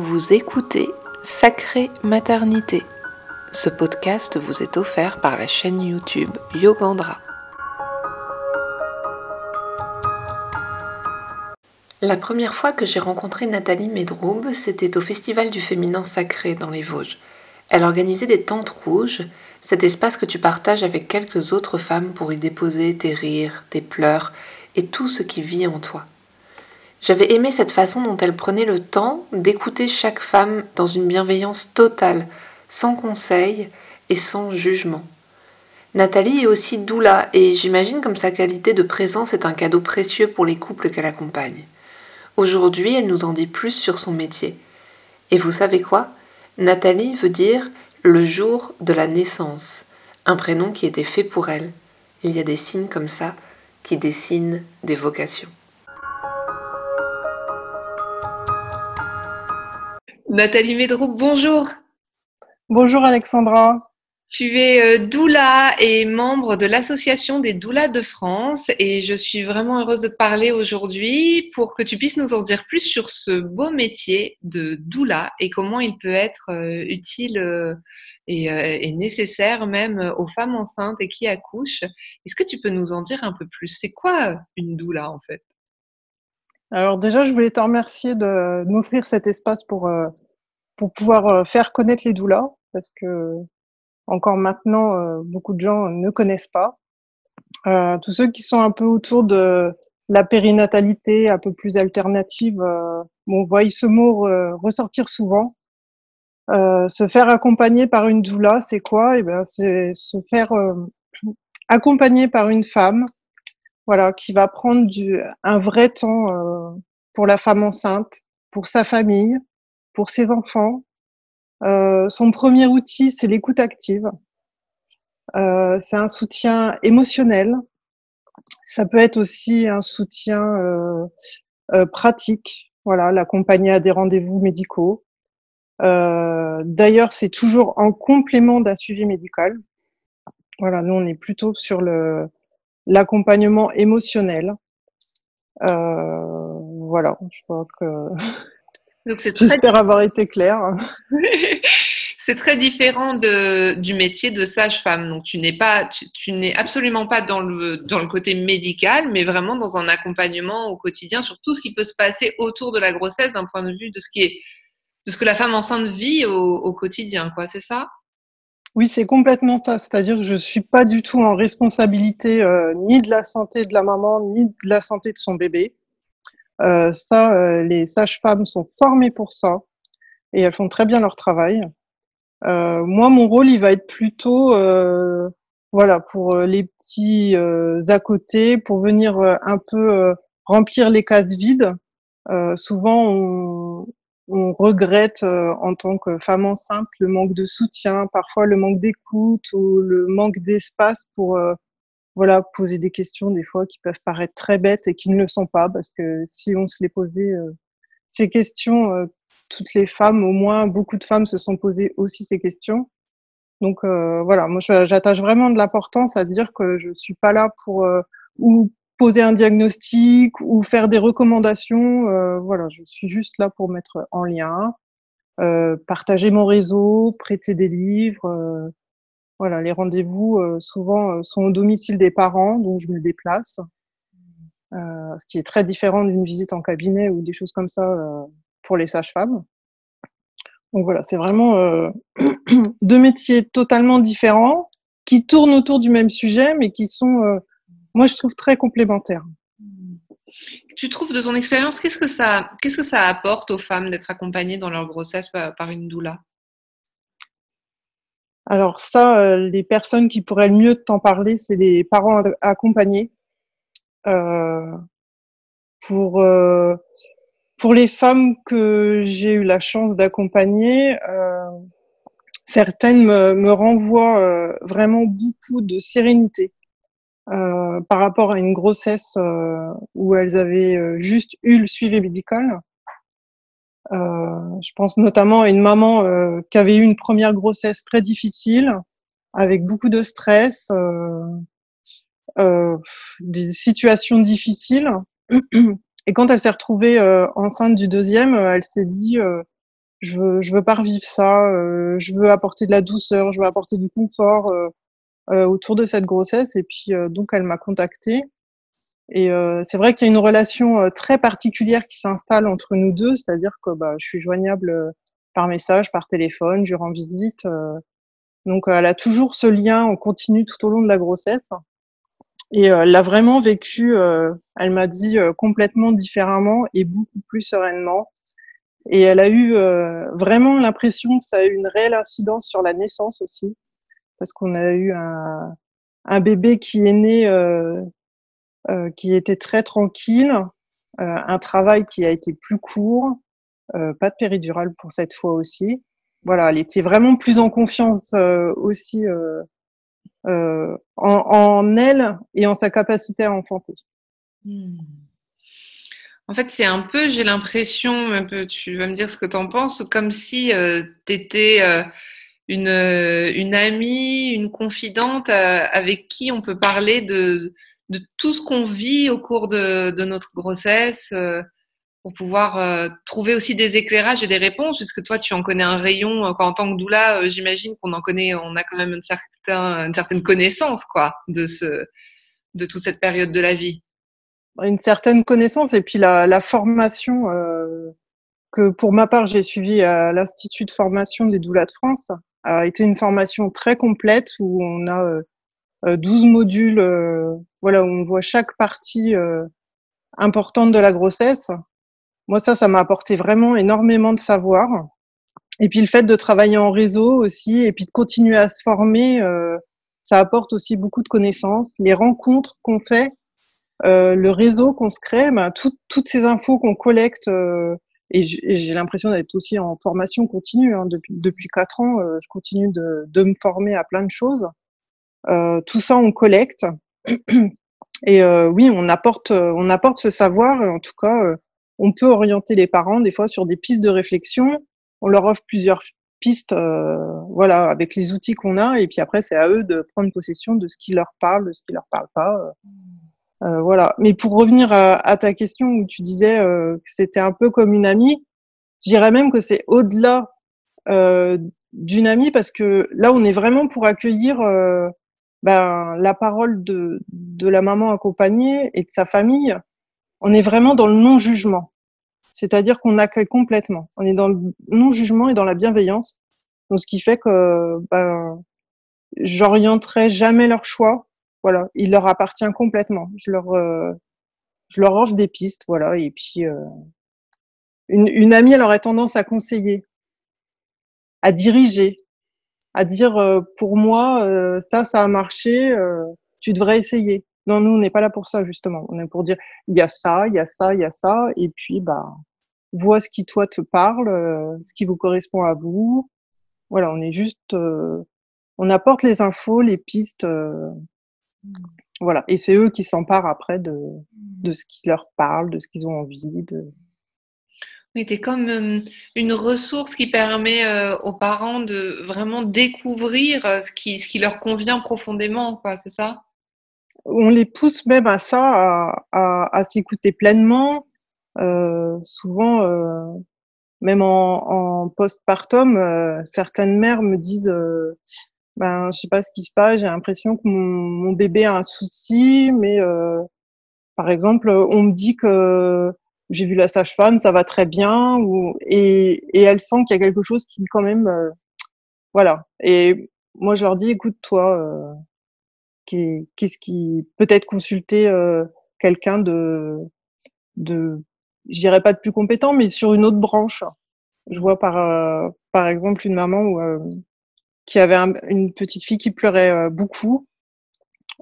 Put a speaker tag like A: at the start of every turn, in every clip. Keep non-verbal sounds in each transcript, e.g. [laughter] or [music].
A: Vous écoutez Sacrée Maternité. Ce podcast vous est offert par la chaîne YouTube Yogandra. La première fois que j'ai rencontré Nathalie Medroub, c'était au Festival du féminin sacré dans les Vosges. Elle organisait des tentes rouges, cet espace que tu partages avec quelques autres femmes pour y déposer tes rires, tes pleurs et tout ce qui vit en toi. J'avais aimé cette façon dont elle prenait le temps d'écouter chaque femme dans une bienveillance totale, sans conseil et sans jugement. Nathalie est aussi doula et j'imagine comme sa qualité de présence est un cadeau précieux pour les couples qu'elle accompagne. Aujourd'hui, elle nous en dit plus sur son métier. Et vous savez quoi? Nathalie veut dire le jour de la naissance, un prénom qui était fait pour elle. Il y a des signes comme ça qui dessinent des vocations. Nathalie Médroux, bonjour.
B: Bonjour Alexandra.
A: Tu es euh, doula et membre de l'Association des doulas de France et je suis vraiment heureuse de te parler aujourd'hui pour que tu puisses nous en dire plus sur ce beau métier de doula et comment il peut être euh, utile euh, et, nécessaire même aux femmes enceintes et qui accouchent. Est-ce que tu peux nous en dire un peu plus? C'est quoi une doula en fait?
B: Alors déjà, je voulais te remercier de m'offrir cet espace pour, pour pouvoir euh, faire connaître les doulas, parce que encore maintenant, euh, beaucoup de gens ne connaissent pas. tous ceux qui sont un peu autour de la périnatalité, un peu plus alternative, on voit ce mot ressortir souvent. se faire accompagner par une doula, c'est quoi? Eh c'est se faire accompagner par une femme voilà, qui va prendre du, un vrai temps euh, pour la femme enceinte, pour sa famille, pour ses enfants. Euh, son premier outil, c'est l'écoute active. Euh, c'est un soutien émotionnel. Ça peut être aussi un soutien euh, euh, pratique. Voilà, l'accompagner à des rendez-vous médicaux. D'ailleurs, c'est toujours en complément d'un suivi médical. Voilà, nous on est plutôt sur le l'accompagnement émotionnel. Euh, voilà, je crois que. J'espère avoir été claire. [laughs]
A: c'est très différent de, du métier de sage-femme. Donc, tu n'es pas, tu, n'es absolument pas dans le, dans le côté médical, mais vraiment dans un accompagnement au quotidien sur tout ce qui peut se passer autour de la grossesse d'un point de vue de ce qui est, de ce que la femme enceinte vit au, au quotidien, quoi. C'est ça?
B: Oui, c'est complètement ça. C'est-à-dire que je suis pas du tout en responsabilité euh, ni de la santé de la maman, ni de la santé de son bébé. Euh, ça, euh, les sages-femmes sont formées pour ça et elles font très bien leur travail. moi, mon rôle, il va être plutôt, voilà, pour les petits à côté, pour venir un peu remplir les cases vides. souvent, on, on regrette euh, en tant que femme enceinte le manque de soutien, parfois le manque d'écoute ou le manque d'espace pour euh, voilà poser des questions des fois qui peuvent paraître très bêtes et qui ne le sont pas parce que si on se les posait euh, ces questions, toutes les femmes, au moins beaucoup de femmes se sont posées aussi ces questions. Donc voilà, moi j'attache vraiment de l'importance à dire que je suis pas là pour ou poser un diagnostic ou faire des recommandations. Euh, voilà, je suis juste là pour mettre en lien, euh, partager mon réseau, prêter des livres. Euh, voilà, les rendez-vous euh, souvent sont au domicile des parents, donc je me déplace, ce qui est très différent d'une visite en cabinet ou des choses comme ça pour les sages-femmes. Donc voilà, c'est vraiment [clears throat] deux métiers totalement différents qui tournent autour du même sujet, mais qui sont moi, je trouve très complémentaire.
A: Tu trouves de ton expérience, qu'est-ce que ça, qu'est-ce que ça apporte aux femmes d'être accompagnées dans leur grossesse par une doula?
B: Alors ça, euh, les personnes qui pourraient le mieux t'en parler, c'est les parents accompagnés. Euh, pour euh, pour les femmes que j'ai eu la chance d'accompagner, certaines me, me renvoient vraiment beaucoup de sérénité euh, par rapport à une grossesse euh, où elles avaient euh, juste eu le suivi médical. Je pense notamment à une maman qui avait eu une première grossesse très difficile, avec beaucoup de stress, des situations difficiles. Et quand elle s'est retrouvée enceinte du deuxième, elle s'est dit je veux, je veux pas revivre ça. je veux apporter de la douceur, je veux apporter du confort autour de cette grossesse. Et puis donc elle m'a contactée. Et c'est vrai qu'il y a une relation très particulière qui s'installe entre nous deux, c'est-à-dire que bah, je suis joignable par message, par téléphone, je rends visite. donc elle a toujours ce lien, on continue tout au long de la grossesse. Et elle l'a vraiment vécu, elle m'a dit complètement différemment et beaucoup plus sereinement. Et elle a eu vraiment l'impression que ça a eu une réelle incidence sur la naissance aussi, parce qu'on a eu un, un, bébé qui est né euh, qui était très tranquille, euh, un travail qui a été plus court, euh, pas de péridurale pour cette fois aussi. Voilà, elle était vraiment plus en confiance aussi en, elle et en sa capacité à enfanter. Hmm.
A: En fait, c'est un peu, j'ai l'impression, tu vas me dire ce que tu en penses, comme si tu étais une amie, une confidente avec qui on peut parler de, de tout ce qu'on vit au cours de, notre grossesse euh, pour pouvoir euh, trouver aussi des éclairages et des réponses, puisque toi, tu en connais un rayon. Euh, en tant que doula, j'imagine qu'on en connaît, on a quand même une, une certaine connaissance quoi, de, ce, de toute cette période de la vie.
B: Une certaine connaissance et puis la, la formation que pour ma part, j'ai suivi à l'Institut de formation des doulas de France a été une formation très complète où on a 12 euh, modules, euh, voilà, où on voit chaque partie euh, importante de la grossesse. Moi, ça, ça m'a apporté vraiment énormément de savoir. Et puis le fait de travailler en réseau aussi, et puis de continuer à se former, ça apporte aussi beaucoup de connaissances. Les rencontres qu'on fait, euh, le réseau qu'on se crée, ben, toutes ces infos qu'on collecte, euh, et j'ai l'impression d'être aussi en formation continue. Hein, depuis, depuis quatre ans, je continue de, de, me former à plein de choses. Euh, tout ça, on collecte. Et euh, oui, on apporte, euh, on apporte ce savoir. En tout cas, on peut orienter les parents des fois sur des pistes de réflexion. On leur offre plusieurs pistes, voilà, avec les outils qu'on a. Et puis après, c'est à eux de prendre possession de ce qui leur parle, de ce qui leur parle pas. Euh, voilà. Mais pour revenir à, ta question où tu disais euh, que c'était un peu comme une amie, je dirais même que c'est au-delà euh, d'une amie parce que là, on est vraiment pour accueillir ben, la parole de, de la maman accompagnée et de sa famille, on est vraiment dans le non-jugement. C'est-à-dire qu'on accueille complètement. On est dans le non-jugement et dans la bienveillance. Donc, ce qui fait que ben, j'orienterai jamais leur choix. Voilà, il leur appartient complètement. Je leur, euh, je leur offre des pistes, voilà. Et puis, euh, une, une amie, elle aurait tendance à conseiller, à diriger, à dire euh, pour moi euh, ça ça a marché, euh, tu devrais essayer. Non, nous on n'est pas là pour ça justement. On est pour dire il y a ça, il y a ça, il y a ça, et puis bah vois ce qui toi te parle, ce qui vous correspond à vous. Voilà, on est juste, on apporte les infos, les pistes, voilà, et c'est eux qui s'emparent après de de ce qui leur parle, de ce qu'ils ont envie de.
A: Oui, comme euh, une ressource qui permet euh, aux parents de vraiment découvrir euh, ce qui, ce qui leur convient profondément, quoi, c'est ça?
B: On les pousse même à ça, à, à, s'écouter pleinement. souvent, même en, en postpartum, certaines mères me disent ben, je sais pas ce qui se passe, j'ai l'impression que mon, bébé a un souci, mais par exemple, on me dit que j'ai vu la sage-femme, ça va très bien, ou, et, et elle sent qu'il y a quelque chose qui quand même, euh, voilà. Et moi, je leur dis, écoute, toi, euh, qu'est-ce qui peut-être consulter euh, quelqu'un de, de, je dirais pas de plus compétent, mais sur une autre branche. Je vois par, euh, par exemple une maman où, euh, qui avait une petite fille qui pleurait beaucoup.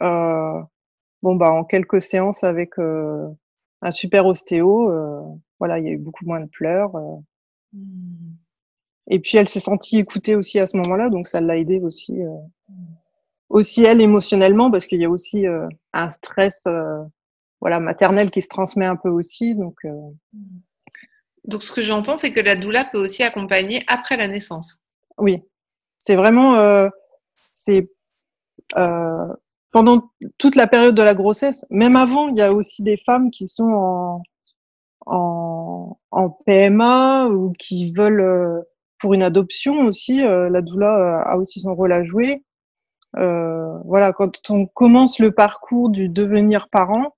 B: bon bah en quelques séances avec un super ostéo. Euh, voilà, il y a eu beaucoup moins de pleurs. Euh. Mmh. Et puis elle s'est sentie écoutée aussi à ce moment-là, donc ça l'a aidée aussi, euh, aussi elle émotionnellement, parce qu'il y a aussi un stress, voilà, maternel qui se transmet un peu aussi, donc.
A: Donc ce que j'entends, c'est que la doula peut aussi accompagner après la naissance.
B: Oui, c'est vraiment, c'est pendant toute la période de la grossesse, même avant, il y a aussi des femmes qui sont en, en, en PMA ou qui veulent pour une adoption aussi, la doula a aussi son rôle à jouer. voilà, quand on commence le parcours du devenir parent,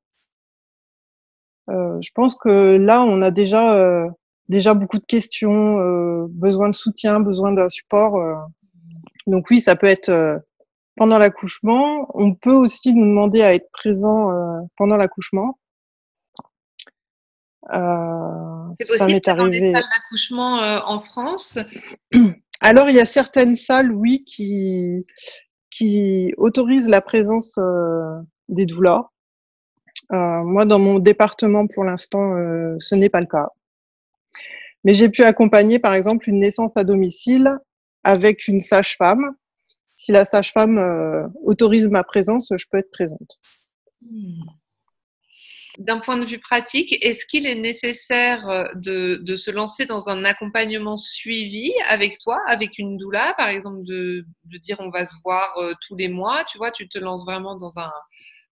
B: je pense que là, on a déjà déjà beaucoup de questions, euh, besoin de soutien, besoin d'un support. Euh. Donc oui, ça peut être euh, pendant l'accouchement. On peut aussi nous demander à être présent pendant l'accouchement.
A: C'est possible ça dans les salles d'accouchement en France? [clears throat]
B: Alors il y a certaines salles, oui, qui qui autorisent la présence des doulas. moi, dans mon département, pour l'instant, ce n'est pas le cas. Mais j'ai pu accompagner, par exemple, une naissance à domicile avec une sage-femme. Si la sage-femme euh, autorise ma présence, je peux être présente. Hmm.
A: D'un point de vue pratique, est-ce qu'il est nécessaire euh, de, se lancer dans un accompagnement suivi avec toi, avec une doula, par exemple, de, de dire on va se voir euh, tous les mois, tu vois, tu te lances vraiment dans un,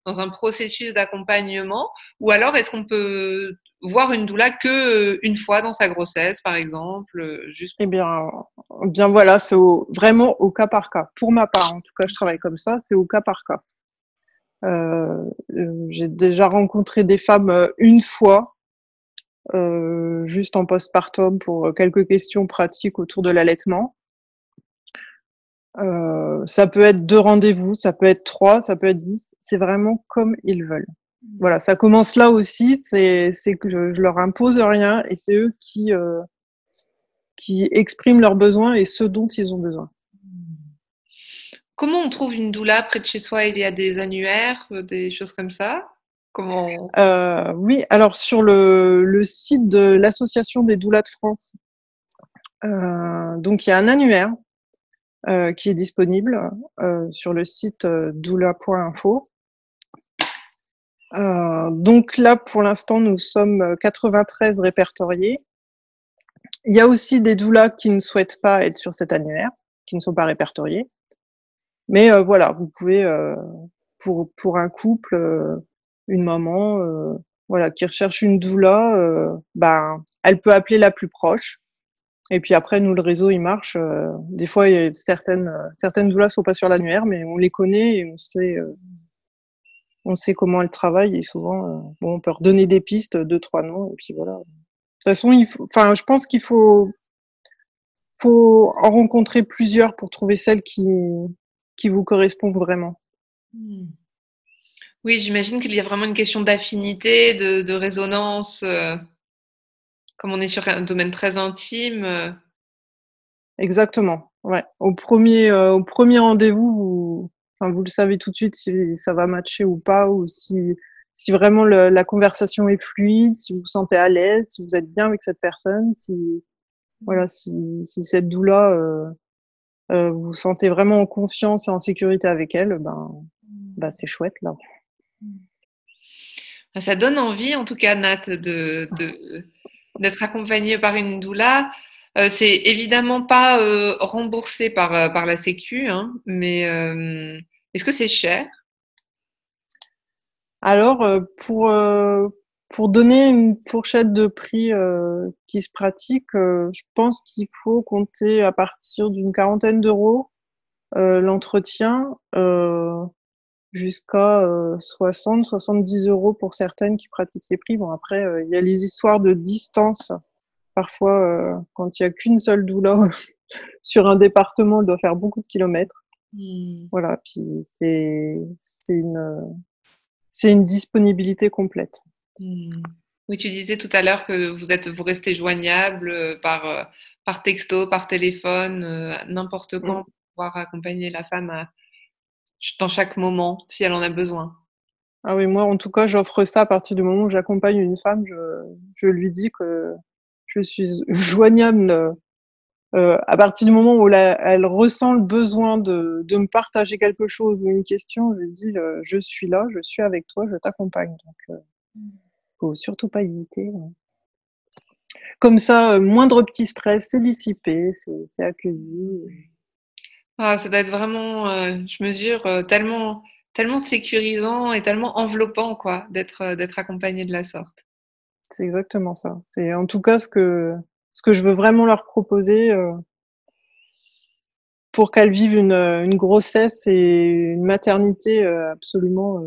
A: dans un processus d'accompagnement Ou alors est-ce qu'on peut voir une doula que euh, une fois dans sa grossesse, par exemple euh,
B: juste Eh bien, bien voilà, c'est vraiment au cas par cas. Pour ma part, en tout cas, je travaille comme ça, c'est au cas par cas. Euh, j'ai déjà rencontré des femmes une fois, juste en postpartum, pour quelques questions pratiques autour de l'allaitement. Euh, ça peut être deux rendez-vous, ça peut être trois, ça peut être dix. C'est vraiment comme ils veulent. Voilà, ça commence là aussi. C'est que je, leur impose rien et c'est eux qui euh, qui expriment leurs besoins et ce dont ils ont besoin.
A: Comment on trouve une doula près de chez soi? Il y a des annuaires, euh, des choses comme ça? Comment?
B: Euh, Oui, alors sur le, le site de l'association des doulas de France, euh, donc il y a un annuaire euh, qui est disponible euh, sur le site euh, doula.info. donc là, pour l'instant, nous sommes 93 répertoriés. Il y a aussi des doulas qui ne souhaitent pas être sur cet annuaire, qui ne sont pas répertoriés. Mais voilà, vous pouvez, pour, pour un couple, une maman, voilà, qui recherche une doula, ben, elle peut appeler la plus proche. Et puis après, nous, le réseau, il marche. Euh, des fois, y a certaines, euh, certaines doulas sont pas sur l'annuaire, mais on les connaît et on sait, euh, on sait comment elles travaillent. Et souvent, bon, on peut redonner des pistes, deux, trois noms, et puis voilà. De toute façon, il faut, enfin, je pense qu'il faut, faut en rencontrer plusieurs pour trouver celle qui, qui vous correspond vraiment. Hmm.
A: Oui, j'imagine qu'il y a vraiment une question d'affinité, de, de résonance comme on est sur un domaine très intime. Euh.
B: Exactement. Ouais. Au premier, euh, au premier rendez-vous, vous, enfin, vous le savez tout de suite si ça va matcher ou pas, ou si, si vraiment le, la conversation est fluide, si vous vous sentez à l'aise, si vous êtes bien avec cette personne, si voilà, si, si cette doula euh, euh, vous vous sentez vraiment en confiance et en sécurité avec elle, ben, ben c'est chouette là.
A: Ça donne envie, en tout cas, Nat, de, de, d'être accompagné par une doula. Euh, c'est évidemment pas euh, remboursé par, euh, par la Sécu, hein, mais est-ce que c'est cher?
B: Alors, pour, pour donner une fourchette de prix qui se pratique, je pense qu'il faut compter à partir d'une quarantaine d'euros l'entretien jusqu'à 60, 70 euros pour certaines qui pratiquent ces prix. Bon, après, euh, il y a les histoires de distance. Parfois, euh, quand il n'y a qu'une seule doula [laughs] sur un département, elle doit faire beaucoup de kilomètres. Hmm. Voilà, puis c'est une, une disponibilité complète.
A: Hmm. Oui, tu disais tout à l'heure que vous êtes, vous restez joignable euh, par, par texto, par téléphone, n'importe quand, hmm. pour pouvoir accompagner la femme à, dans chaque moment, si elle en a besoin.
B: Ah oui, moi, en tout cas, j'offre ça à partir du moment où j'accompagne une femme. Je, je, lui dis que je suis joignable euh, à partir du moment où elle ressent le besoin de, de, me partager quelque chose ou une question. Je lui dis euh, je suis là, je suis avec toi, je t'accompagne. Donc, euh, faut surtout pas hésiter. Comme ça, euh, moindre petit stress, c'est dissipé, c'est accueilli.
A: Ah, ça doit être vraiment, euh, je mesure, euh, tellement, tellement sécurisant et tellement enveloppant, quoi, d'être, euh, d'être accompagné de la sorte.
B: C'est exactement ça. C'est en tout cas ce que ce que je veux vraiment leur proposer euh, pour qu'elles vivent une, une, grossesse et une maternité absolument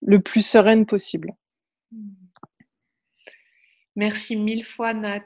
B: le plus sereine possible.
A: Merci mille fois, Nat.